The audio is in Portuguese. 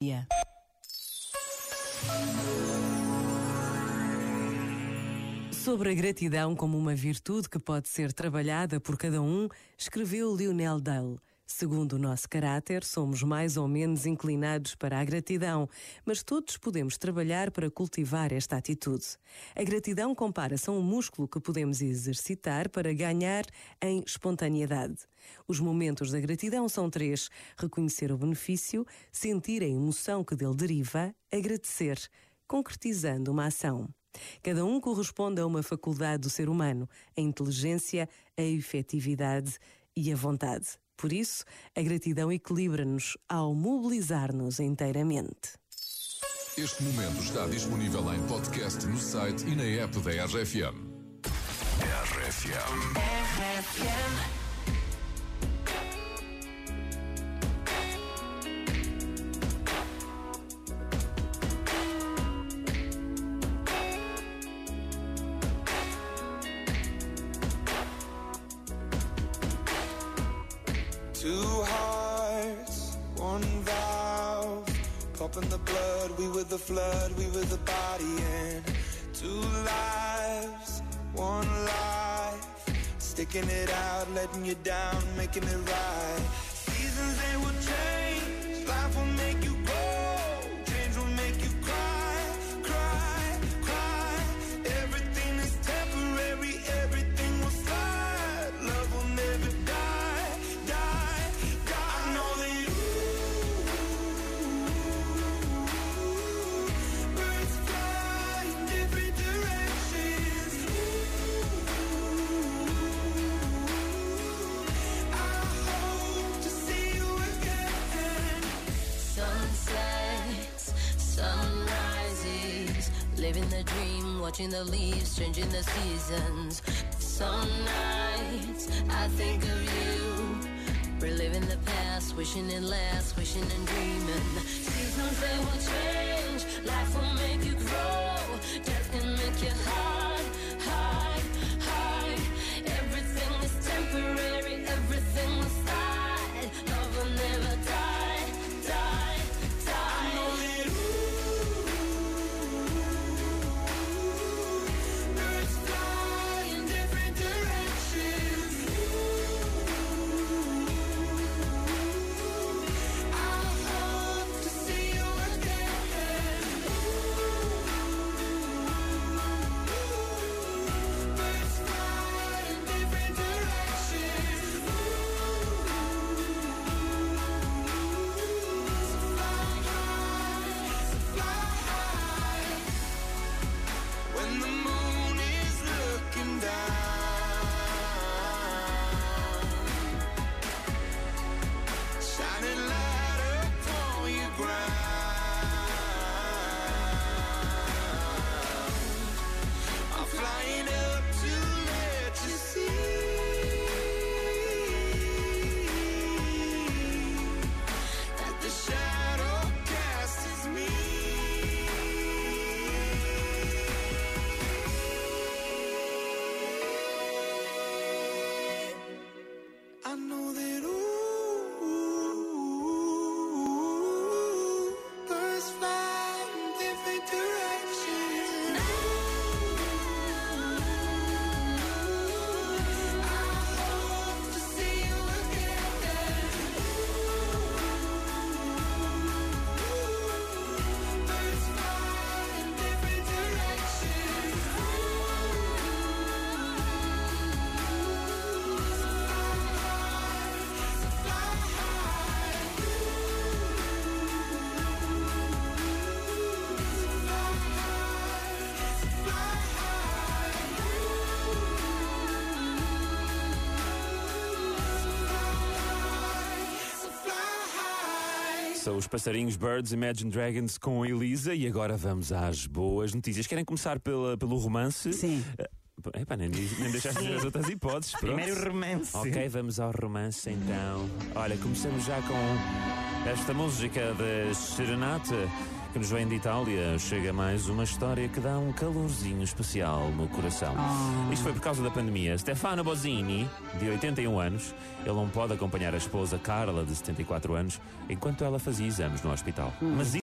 dia. Sobre a gratidão como uma virtude que pode ser trabalhada por cada um, escreveu Lionel Dale. Segundo o nosso caráter, somos mais ou menos inclinados para a gratidão, mas todos podemos trabalhar para cultivar esta atitude. A gratidão compara-se a um músculo que podemos exercitar para ganhar em espontaneidade. Os momentos da gratidão são três: reconhecer o benefício, sentir a emoção que dele deriva, agradecer, concretizando uma ação. Cada um corresponde a uma faculdade do ser humano, a inteligência, a efetividade e a vontade. Por isso, a gratidão equilibra-nos ao mobilizar-nos inteiramente. Este momento está disponível em podcast no site e na app da RFM. RFM. RFM. Two hearts, one valve. Pumping the blood, we were the flood, we were the body, and two lives, one life. Sticking it out, letting you down, making it right. Seasons they will change, life will make you Living the dream, watching the leaves, changing the seasons. Some nights I think of you. Reliving the past, wishing it lasts, wishing and dreaming. Seasons they will change, life will make you grow. Death can make you hide, know that São os passarinhos Birds Imagine Dragons com a Elisa e agora vamos às boas notícias. Querem começar pela, pelo romance? Sim. Uh, epá, nem, nem deixaste as outras hipóteses. Pronto. Primeiro romance. Ok, vamos ao romance então. Olha, começamos já com Esta música da Serenata que nos vem de Itália chega mais uma história que dá um calorzinho especial no coração. Isto foi por causa da pandemia. Stefano Bozzini, de 81 anos, ele não pode acompanhar a esposa Carla, de 74 anos, enquanto ela fazia exames no hospital. Mas